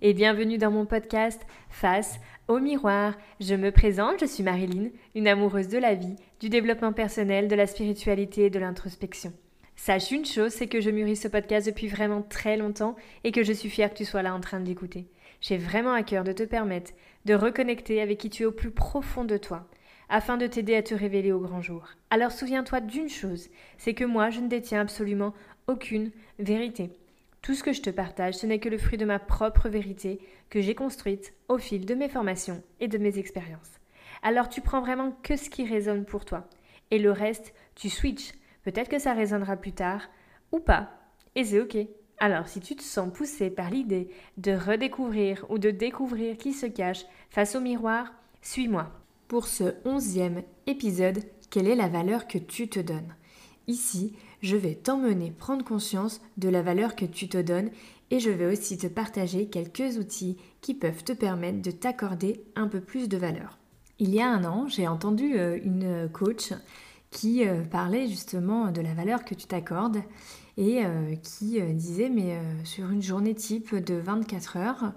Et bienvenue dans mon podcast Face au miroir. Je me présente, je suis Marilyn, une amoureuse de la vie, du développement personnel, de la spiritualité et de l'introspection. Sache une chose, c'est que je mûris ce podcast depuis vraiment très longtemps et que je suis fière que tu sois là en train de l'écouter. J'ai vraiment à cœur de te permettre de reconnecter avec qui tu es au plus profond de toi, afin de t'aider à te révéler au grand jour. Alors souviens-toi d'une chose, c'est que moi je ne détiens absolument aucune vérité. Tout ce que je te partage, ce n'est que le fruit de ma propre vérité que j'ai construite au fil de mes formations et de mes expériences. Alors tu prends vraiment que ce qui résonne pour toi. Et le reste, tu switches. Peut-être que ça résonnera plus tard ou pas. Et c'est ok. Alors si tu te sens poussé par l'idée de redécouvrir ou de découvrir qui se cache face au miroir, suis-moi. Pour ce onzième épisode, quelle est la valeur que tu te donnes? Ici, je vais t'emmener prendre conscience de la valeur que tu te donnes et je vais aussi te partager quelques outils qui peuvent te permettre de t'accorder un peu plus de valeur. Il y a un an, j'ai entendu euh, une coach qui euh, parlait justement de la valeur que tu t'accordes et euh, qui disait mais sur une journée type de 24 heures,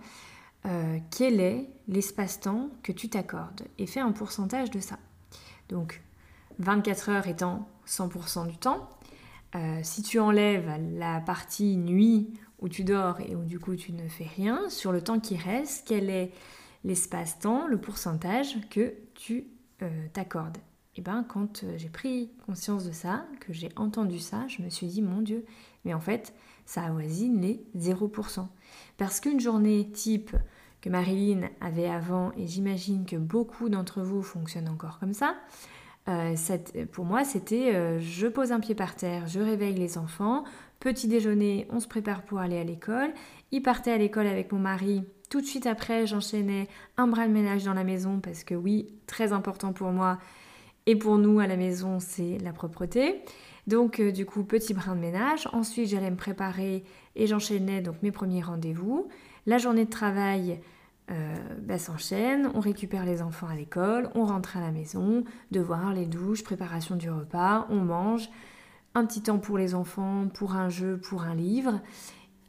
quel est l'espace-temps que tu t'accordes? Et fais un pourcentage de ça. Donc 24 heures étant 100% du temps, euh, si tu enlèves la partie nuit où tu dors et où du coup tu ne fais rien, sur le temps qui reste, quel est l'espace-temps, le pourcentage que tu euh, t'accordes? Et eh bien quand euh, j'ai pris conscience de ça, que j'ai entendu ça, je me suis dit mon Dieu, mais en fait ça avoisine les 0%. Parce qu'une journée type que Marilyn avait avant, et j'imagine que beaucoup d'entre vous fonctionnent encore comme ça, euh, pour moi, c'était euh, je pose un pied par terre, je réveille les enfants, petit déjeuner, on se prépare pour aller à l'école. Il partait à l'école avec mon mari. Tout de suite après, j'enchaînais un bras de ménage dans la maison parce que oui, très important pour moi et pour nous à la maison, c'est la propreté. Donc euh, du coup, petit brin de ménage. Ensuite, j'allais me préparer et j'enchaînais donc mes premiers rendez-vous. La journée de travail, euh, bah, s'enchaîne, on récupère les enfants à l'école, on rentre à la maison, devoirs, les douches, préparation du repas, on mange, un petit temps pour les enfants, pour un jeu, pour un livre,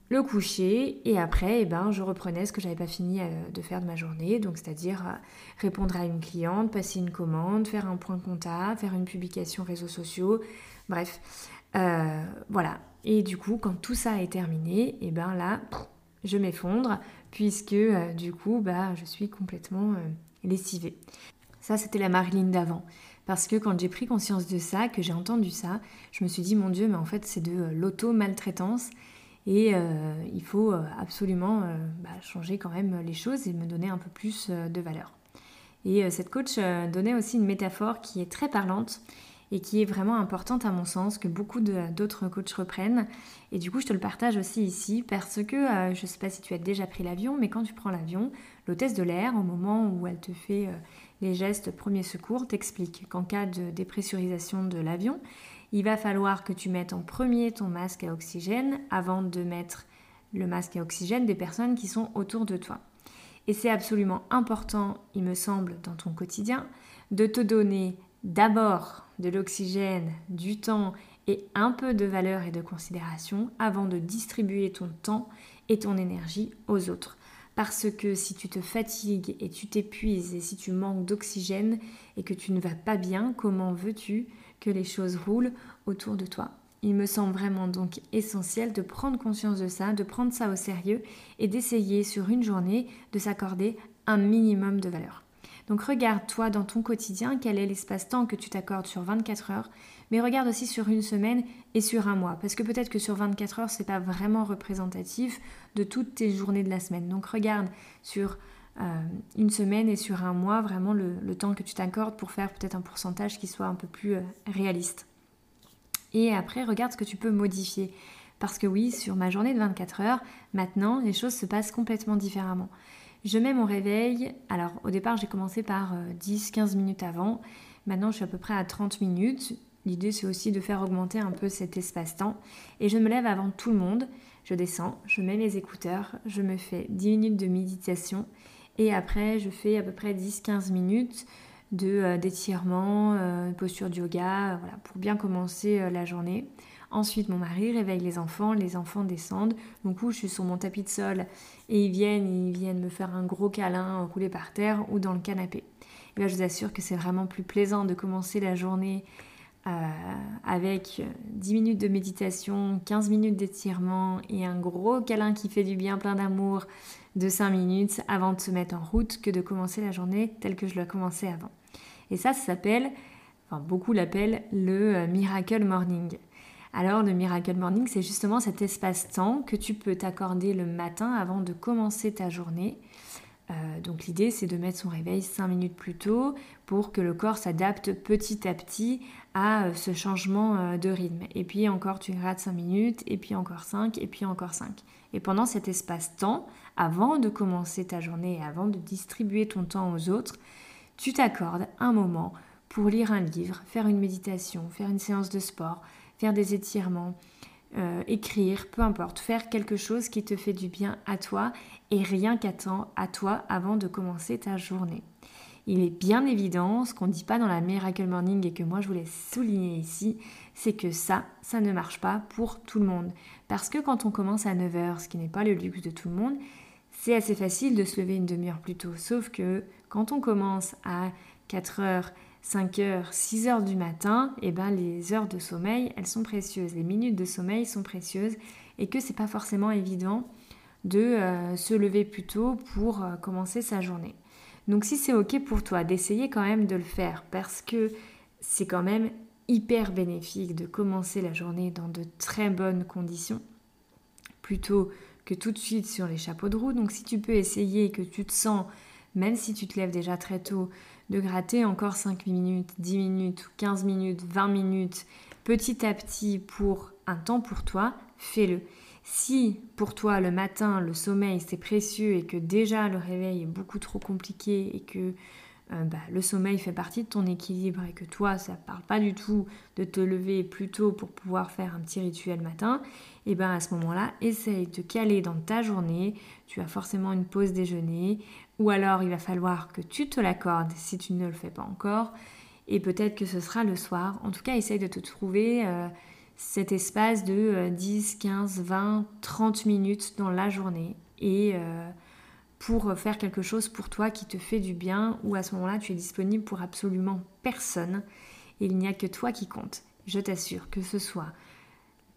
le coucher, et après, eh ben, je reprenais ce que j'avais pas fini euh, de faire de ma journée, donc c'est-à-dire euh, répondre à une cliente, passer une commande, faire un point comptable, faire une publication réseaux sociaux, bref, voilà. Et du coup, quand tout ça est terminé, eh ben là, je m'effondre, puisque euh, du coup, bah, je suis complètement euh, lessivée. Ça, c'était la Marilyn d'avant. Parce que quand j'ai pris conscience de ça, que j'ai entendu ça, je me suis dit, mon Dieu, mais en fait, c'est de euh, l'auto-maltraitance. Et il faut absolument bah, changer quand même les choses et me donner un peu plus de valeur. Et cette coach donnait aussi une métaphore qui est très parlante et qui est vraiment importante à mon sens, que beaucoup d'autres coachs reprennent. Et du coup, je te le partage aussi ici parce que euh, je ne sais pas si tu as déjà pris l'avion, mais quand tu prends l'avion, l'hôtesse de l'air, au moment où elle te fait euh, les gestes premier secours, t'explique qu'en cas de dépressurisation de l'avion, il va falloir que tu mettes en premier ton masque à oxygène avant de mettre le masque à oxygène des personnes qui sont autour de toi. Et c'est absolument important, il me semble, dans ton quotidien, de te donner d'abord de l'oxygène, du temps et un peu de valeur et de considération avant de distribuer ton temps et ton énergie aux autres. Parce que si tu te fatigues et tu t'épuises et si tu manques d'oxygène et que tu ne vas pas bien, comment veux-tu que les choses roulent autour de toi? Il me semble vraiment donc essentiel de prendre conscience de ça, de prendre ça au sérieux et d'essayer sur une journée de s'accorder un minimum de valeur. Donc regarde toi dans ton quotidien quel est l'espace-temps que tu t'accordes sur 24 heures, mais regarde aussi sur une semaine et sur un mois, parce que peut-être que sur 24 heures, c'est pas vraiment représentatif de toutes tes journées de la semaine. Donc regarde sur euh, une semaine et sur un mois vraiment le, temps que tu t'accordes pour faire peut-être un pourcentage qui soit un peu plus euh, réaliste. Et après, regarde ce que tu peux modifier. Parce que oui, sur ma journée de 24 heures, maintenant, les choses se passent complètement différemment. Je mets mon réveil. Alors au départ j'ai commencé par 10-15 euh, minutes avant. Maintenant je suis à peu près à 30 minutes. L'idée c'est aussi de faire augmenter un peu cet espace-temps. Et je me lève avant tout le monde. Je descends, je mets mes écouteurs, je me fais 10 minutes de méditation. Et après je fais à peu près 10-15 minutes de euh, d'étirement, euh, posture de yoga, voilà, pour bien commencer la journée. Ensuite, mon mari réveille les enfants, les enfants descendent. Donc, où je suis sur mon tapis de sol et ils viennent, ils viennent me faire un gros câlin roulé par terre ou dans le canapé. Et je vous assure que c'est vraiment plus plaisant de commencer la journée euh, avec 10 minutes de méditation, 15 minutes d'étirement et un gros câlin qui fait du bien, plein d'amour de 5 minutes avant de se mettre en route que de commencer la journée telle que je l'ai commencé avant. Et ça, ça s'appelle, enfin beaucoup l'appellent le euh, Miracle Morning. Alors le Miracle Morning, c'est justement cet espace-temps que tu peux t'accorder le matin avant de commencer ta journée. Euh, donc l'idée c'est de mettre son réveil 5 minutes plus tôt pour que le corps s'adapte petit à petit à euh, ce changement de rythme. Et puis encore tu rates 5 minutes, et puis encore 5, et puis encore 5. Et pendant cet espace-temps, avant de commencer ta journée et avant de distribuer ton temps aux autres, tu t'accordes un moment pour lire un livre, faire une méditation, faire une séance de sport, faire des étirements, euh, écrire, peu importe, faire quelque chose qui te fait du bien à toi et rien qu'attend à toi avant de commencer ta journée. Il est bien évident, ce qu'on ne dit pas dans la Miracle Morning et que moi je voulais souligner ici, c'est que ça, ça ne marche pas pour tout le monde. Parce que quand on commence à 9h, ce qui n'est pas le luxe de tout le monde, c'est assez facile de se lever une demi-heure plus tôt. Sauf que quand on commence à 4h, 5h, 6h du matin, eh ben les heures de sommeil, elles sont précieuses, les minutes de sommeil sont précieuses et que c'est pas forcément évident de euh, se lever plus tôt pour euh, commencer sa journée. Donc si c'est ok pour toi d'essayer quand même de le faire parce que c'est quand même hyper bénéfique de commencer la journée dans de très bonnes conditions plutôt que tout de suite sur les chapeaux de roue. Donc si tu peux essayer que tu te sens, même si tu te lèves déjà très tôt, de gratter encore 5 minutes, 10 minutes, 15 minutes, 20 minutes, petit à petit pour un temps pour toi, fais-le. Si pour toi le matin, le sommeil c'est précieux et que déjà le réveil est beaucoup trop compliqué et que euh, bah, le sommeil fait partie de ton équilibre et que toi, ça ne parle pas du tout de te lever plus tôt pour pouvoir faire un petit rituel matin, et bien à ce moment-là, essaye de caler dans ta journée. Tu as forcément une pause déjeuner, ou alors il va falloir que tu te l'accordes si tu ne le fais pas encore, et peut-être que ce sera le soir. En tout cas, essaye de te trouver euh, cet espace de 10, 15, 20, 30 minutes dans la journée. Et. Euh, pour faire quelque chose pour toi qui te fait du bien, ou à ce moment-là tu es disponible pour absolument personne, et il n'y a que toi qui compte. Je t'assure que ce soit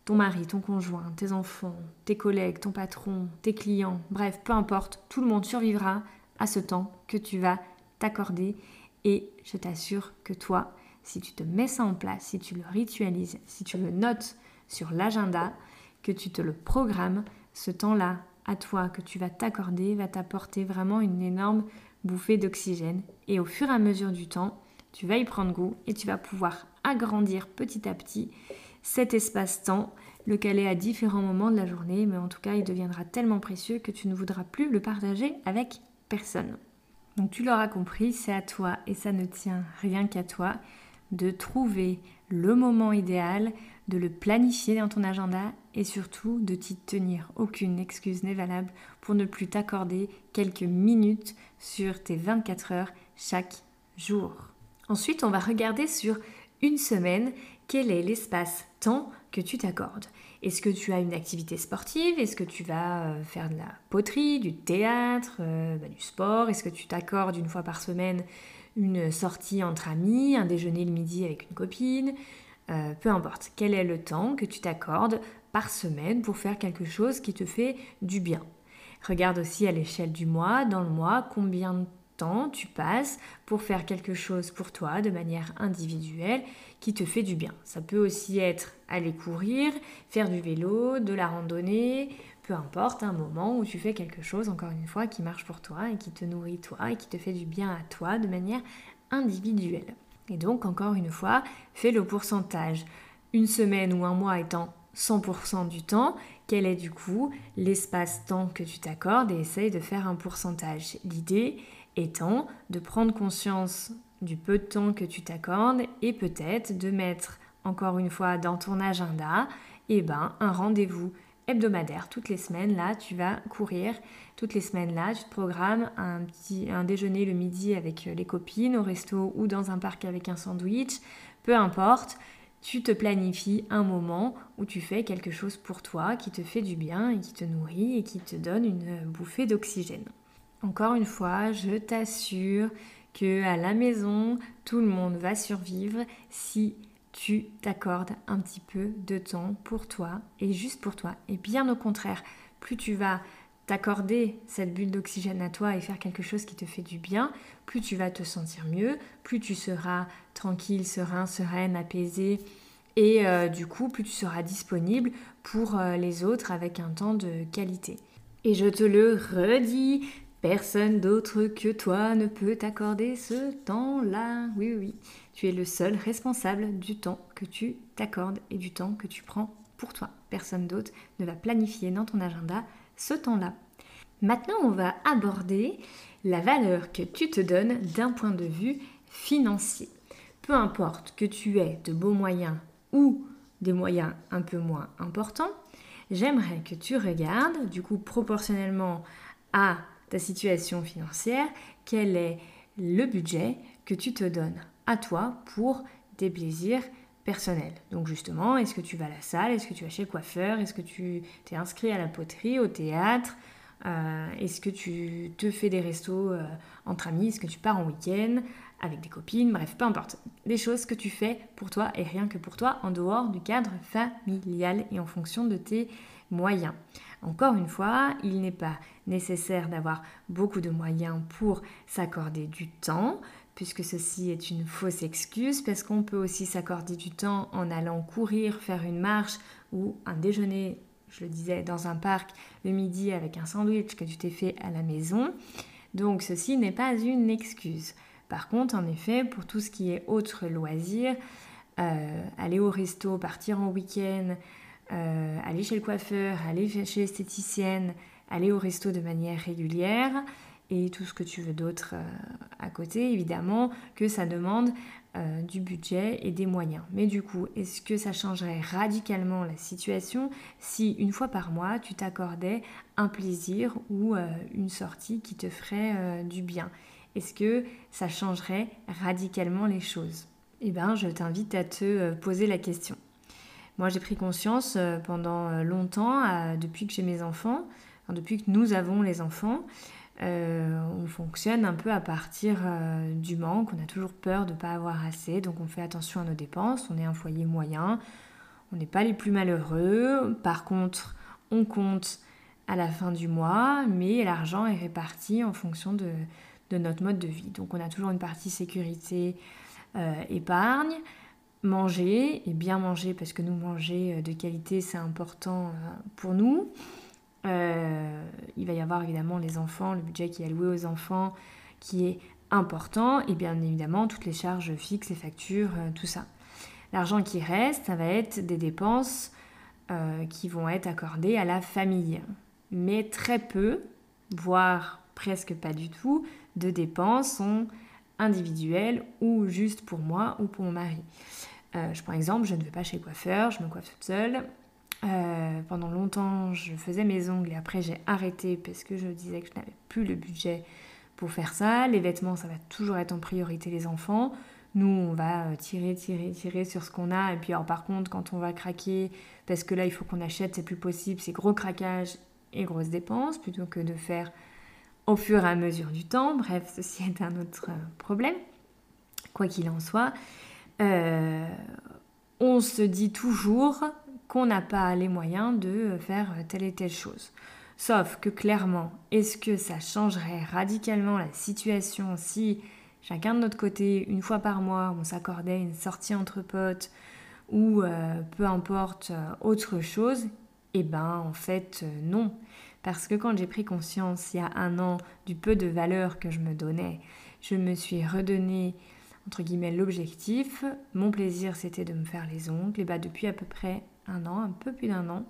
ton mari, ton conjoint, tes enfants, tes collègues, ton patron, tes clients, bref, peu importe, tout le monde survivra ce temps que tu vas t'accorder, et je t'assure que toi, si tu te mets ça en place, si tu le ritualises, si tu le notes sur l'agenda, que tu te le programmes, ce temps-là à toi que tu vas t'accorder va t'apporter vraiment une énorme bouffée d'oxygène. Et au fur et à mesure du temps, tu vas y prendre goût et tu vas pouvoir agrandir petit à petit cet espace-temps, le caler à différents moments de la journée, mais en tout cas, il deviendra tellement précieux que tu ne voudras plus le partager avec personne. Donc tu l'auras compris, c'est à toi et ça ne tient rien qu'à toi de trouver le moment idéal, de le planifier dans ton agenda et surtout de t'y tenir. Aucune excuse n'est valable pour ne plus t'accorder quelques minutes sur tes 24 heures chaque jour. Ensuite, on va regarder sur une semaine quel est l'espace-temps que tu t'accordes. Est-ce que tu as une activité sportive? Est-ce que tu vas euh, faire de la poterie, du théâtre, euh, bah, du sport? Est-ce que tu t'accordes une fois par semaine une sortie entre amis, un déjeuner le midi avec une copine, euh, peu importe, quel est le temps que tu t'accordes par semaine pour faire quelque chose qui te fait du bien? Regarde aussi à l'échelle du mois, dans le mois, combien de tu passes pour faire quelque chose pour toi de manière individuelle qui te fait du bien. Ça peut aussi être aller courir, faire du vélo, de la randonnée, peu importe, un moment où tu fais quelque chose, encore une fois, qui marche pour toi et qui te nourrit toi et qui te fait du bien à toi de manière individuelle. Et donc, encore une fois, fais le pourcentage. Une semaine ou un mois étant 100% du temps, quel est du coup l'espace-temps que tu t'accordes et essaye de faire un pourcentage. L'idée étant de prendre conscience du peu de temps que tu t'accordes et peut-être de mettre encore une fois dans ton agenda eh ben, un rendez-vous hebdomadaire. Toutes les semaines, là, tu vas courir. Toutes les semaines, là, tu te programmes un, petit, un déjeuner le midi avec euh, les copines, au resto ou dans un parc avec un sandwich. Peu importe, tu te planifies un moment où tu fais quelque chose pour toi qui te fait du bien et qui te nourrit et qui te donne une bouffée d'oxygène. Encore une fois, je t'assure que à la maison, tout le monde va survivre si tu t'accordes un petit peu de temps pour toi et juste pour toi. Et bien au contraire, plus tu vas t'accorder cette bulle d'oxygène à toi et faire quelque chose qui te fait du bien, plus tu vas te sentir mieux, plus tu seras tranquille, serein, sereine, apaisé et euh, du coup plus tu seras disponible pour euh, les autres avec un temps de qualité. Et je te le redis, personne d'autre que toi ne peut t'accorder ce temps-là. Oui, oui, tu es le seul responsable du temps que tu t'accordes et du temps que tu prends pour toi. Personne d'autre ne va planifier dans ton agenda ce temps-là. Maintenant, on va aborder la valeur que tu te donnes d'un point de vue financier. Peu importe que tu aies de beaux moyens ou des moyens un peu moins importants, j'aimerais que tu regardes, du coup proportionnellement à ta situation financière, quel est le budget que tu te donnes à toi pour des plaisirs personnel. Donc justement, est-ce que tu vas à la salle Est-ce que tu vas chez le coiffeur Est-ce que tu t'es inscrit à la poterie, au théâtre euh, Est-ce que tu te fais des restos euh, entre amis Est-ce que tu pars en week-end avec des copines Bref, peu importe. Des choses que tu fais pour toi et rien que pour toi en dehors du cadre familial et en fonction de tes moyens. Encore une fois, il n'est pas nécessaire d'avoir beaucoup de moyens pour s'accorder du temps puisque ceci est une fausse excuse, parce qu'on peut aussi s'accorder du temps en allant courir, faire une marche ou un déjeuner, je le disais, dans un parc le midi avec un sandwich que tu t'es fait à la maison. Donc ceci n'est pas une excuse. Par contre, en effet, pour tout ce qui est autre loisir, euh, aller au resto, partir en week-end, euh, aller chez le coiffeur, aller chez l'esthéticienne, aller au resto de manière régulière, et tout ce que tu veux d'autre euh, à côté, évidemment, que ça demande euh, du budget et des moyens. Mais du coup, est-ce que ça changerait radicalement la situation si une fois par mois, tu t'accordais un plaisir ou une sortie qui te ferait du bien? Est-ce que ça changerait radicalement les choses? Eh bien, je t'invite à te poser la question. Moi, j'ai pris conscience pendant longtemps, depuis que j'ai mes enfants, depuis que nous avons les enfants, euh, on fonctionne un peu à partir euh, du manque, on a toujours peur de ne pas avoir assez, donc on fait attention à nos dépenses, on est un foyer moyen, on n'est pas les plus malheureux, par contre on compte à la fin du mois, mais l'argent est réparti en fonction de, notre mode de vie. Donc on a toujours une partie sécurité, euh, épargne, manger, et bien manger parce que nous manger de qualité c'est important pour nous. Euh, il va y avoir évidemment les enfants, le budget qui est alloué aux enfants qui est important et bien évidemment toutes les charges fixes, les factures, euh, tout ça. L'argent qui reste, ça va être des dépenses euh, qui vont être accordées à la famille. Mais très peu, voire presque pas du tout, de dépenses sont individuelles ou juste pour moi ou pour mon mari. je prends exemple, je ne vais pas chez coiffeur, je me coiffe toute seule. Euh, pendant longtemps, je faisais mes ongles et après j'ai arrêté parce que je disais que je n'avais plus le budget pour faire ça. Les vêtements, ça va toujours être en priorité les enfants. Nous, on va euh, tirer, tirer, tirer sur ce qu'on a. Et puis, alors, par contre, quand on va craquer, parce que là, il faut qu'on achète, c'est plus possible, c'est gros craquage et grosses dépenses, plutôt que de faire au fur et à mesure du temps. Bref, ceci est un autre euh, problème. Quoi qu'il en soit, on se dit toujours qu'on n'a pas les moyens de faire telle et telle chose. Sauf que clairement, est-ce que ça changerait radicalement la situation si chacun de notre côté, une fois par mois, on s'accordait une sortie entre potes ou euh, peu importe euh, autre chose? Eh ben en fait euh, non. Parce que quand j'ai pris conscience il y a un an du peu de valeur que je me donnais, je me suis redonné entre guillemets l'objectif. Mon plaisir c'était de me faire les ongles et bah depuis à peu près un an, un peu plus d'un an,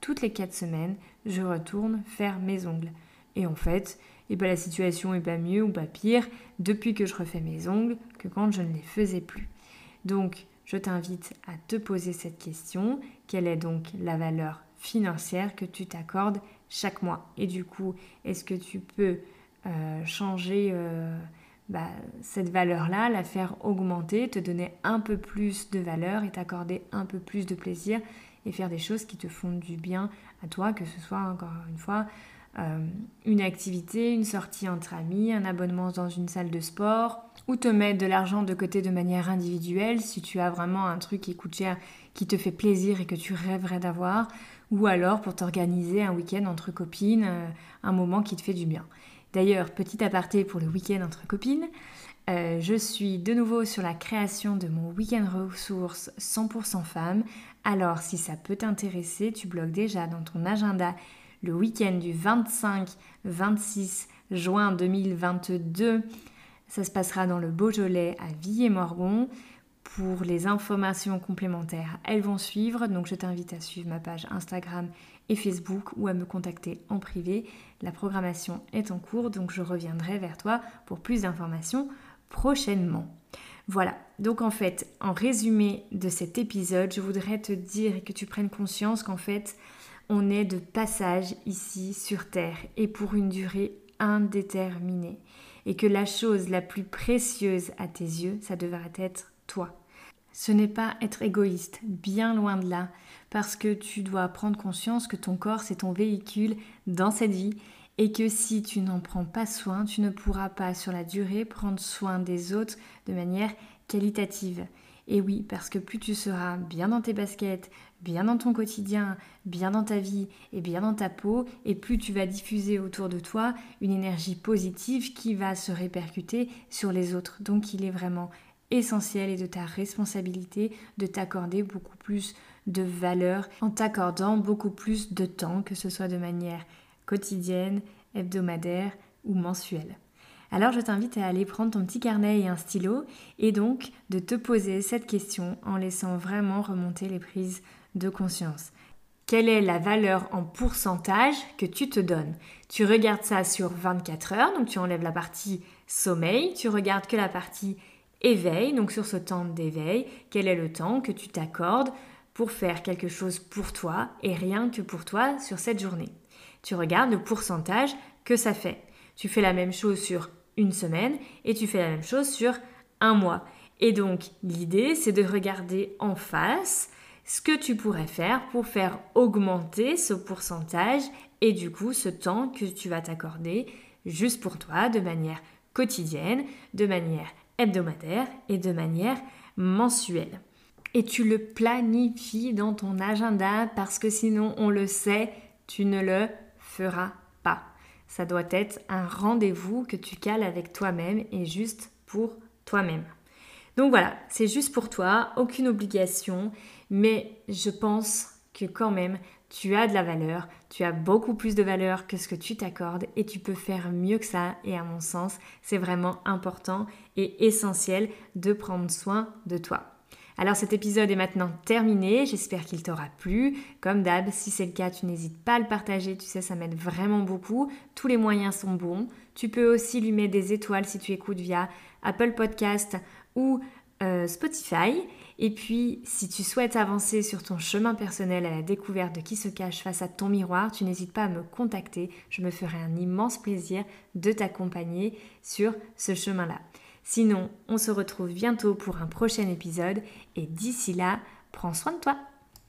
toutes les quatre semaines, je retourne faire mes ongles. Et en fait, et eh ben, la situation est pas mieux ou pas pire depuis que je refais mes ongles que quand je ne les faisais plus. Donc, je t'invite à te poser cette question. Quelle est donc la valeur financière que tu t'accordes chaque mois. Et du coup, est-ce que tu peux euh, changer euh, bah, cette valeur-là, la faire augmenter, te donner un peu plus de valeur et t'accorder un peu plus de plaisir et faire des choses qui te font du bien à toi, que ce soit encore une fois euh, une activité, une sortie entre amis, un abonnement dans une salle de sport, ou te mettre de l'argent de côté de manière individuelle si tu as vraiment un truc qui coûte cher, qui te fait plaisir et que tu rêverais d'avoir, ou alors pour t'organiser un week-end entre copines, euh, un moment qui te fait du bien. D'ailleurs, petit aparté pour le week-end entre copines, euh, je suis de nouveau sur la création de mon week-end ressources 100% femmes. Alors, si ça peut t'intéresser, tu bloques déjà dans ton agenda le week-end du 25-26 juin 2022. Ça se passera dans le Beaujolais à Villiers-Morgon. Pour les informations complémentaires, elles vont suivre. Donc, je t'invite à suivre ma page Instagram et Facebook ou à me contacter en privé. La programmation est en cours, donc je reviendrai vers toi pour plus d'informations prochainement. Voilà, donc en fait, en résumé de cet épisode, je voudrais te dire et que tu prennes conscience qu'en fait, on est de passage ici sur Terre et pour une durée indéterminée. Et que la chose la plus précieuse à tes yeux, ça devrait être toi. Ce n'est pas être égoïste, bien loin de là, parce que tu dois prendre conscience que ton corps, c'est ton véhicule dans cette vie et que si tu n'en prends pas soin, tu ne pourras pas sur la durée prendre soin des autres de manière qualitative. Et oui, parce que plus tu seras bien dans tes baskets, bien dans ton quotidien, bien dans ta vie et bien dans ta peau, et plus tu vas diffuser autour de toi une énergie positive qui va se répercuter sur les autres. Donc il est vraiment essentiel et de ta responsabilité de t'accorder beaucoup plus de valeur en t'accordant beaucoup plus de temps, que ce soit de manière quotidienne, hebdomadaire ou mensuelle. Alors je t'invite à aller prendre ton petit carnet et un stylo et donc de te poser cette question en laissant vraiment remonter les prises de conscience. Quelle est la valeur en pourcentage que tu te donnes? Tu regardes ça sur 24 heures, donc tu enlèves la partie sommeil, tu regardes que la partie éveil, donc sur ce temps d'éveil, quel est le temps que tu t'accordes pour faire quelque chose pour toi et rien que pour toi sur cette journée? Tu regardes le pourcentage que ça fait. Tu fais la même chose sur une semaine et tu fais la même chose sur un mois. Et donc l'idée, c'est de regarder en face ce que tu pourrais faire pour faire augmenter ce pourcentage et du coup ce temps que tu vas t'accorder juste pour toi de manière quotidienne, de manière hebdomadaire et de manière mensuelle. Et tu le planifies dans ton agenda parce que sinon, on le sait, tu ne le feras pas. Ça doit être un rendez-vous que tu cales avec toi-même et juste pour toi-même. Donc voilà, c'est juste pour toi, aucune obligation, mais je pense que quand même, tu as de la valeur, tu as beaucoup plus de valeur que ce que tu t'accordes et tu peux faire mieux que ça. Et à mon sens, c'est vraiment important et essentiel de prendre soin de toi. Alors cet épisode est maintenant terminé, j'espère qu'il t'aura plu. Comme d'hab, si c'est le cas, tu n'hésites pas à le partager, tu sais, ça m'aide vraiment beaucoup. Tous les moyens sont bons. Tu peux aussi lui mettre des étoiles si tu écoutes via Apple Podcast ou euh, Spotify. Et puis, si tu souhaites avancer sur ton chemin personnel à la découverte de qui se cache face à ton miroir, tu n'hésites pas à me contacter. Je me ferai un immense plaisir de t'accompagner sur ce chemin-là. Sinon, on se retrouve bientôt pour un prochain épisode et d'ici là, prends soin de toi.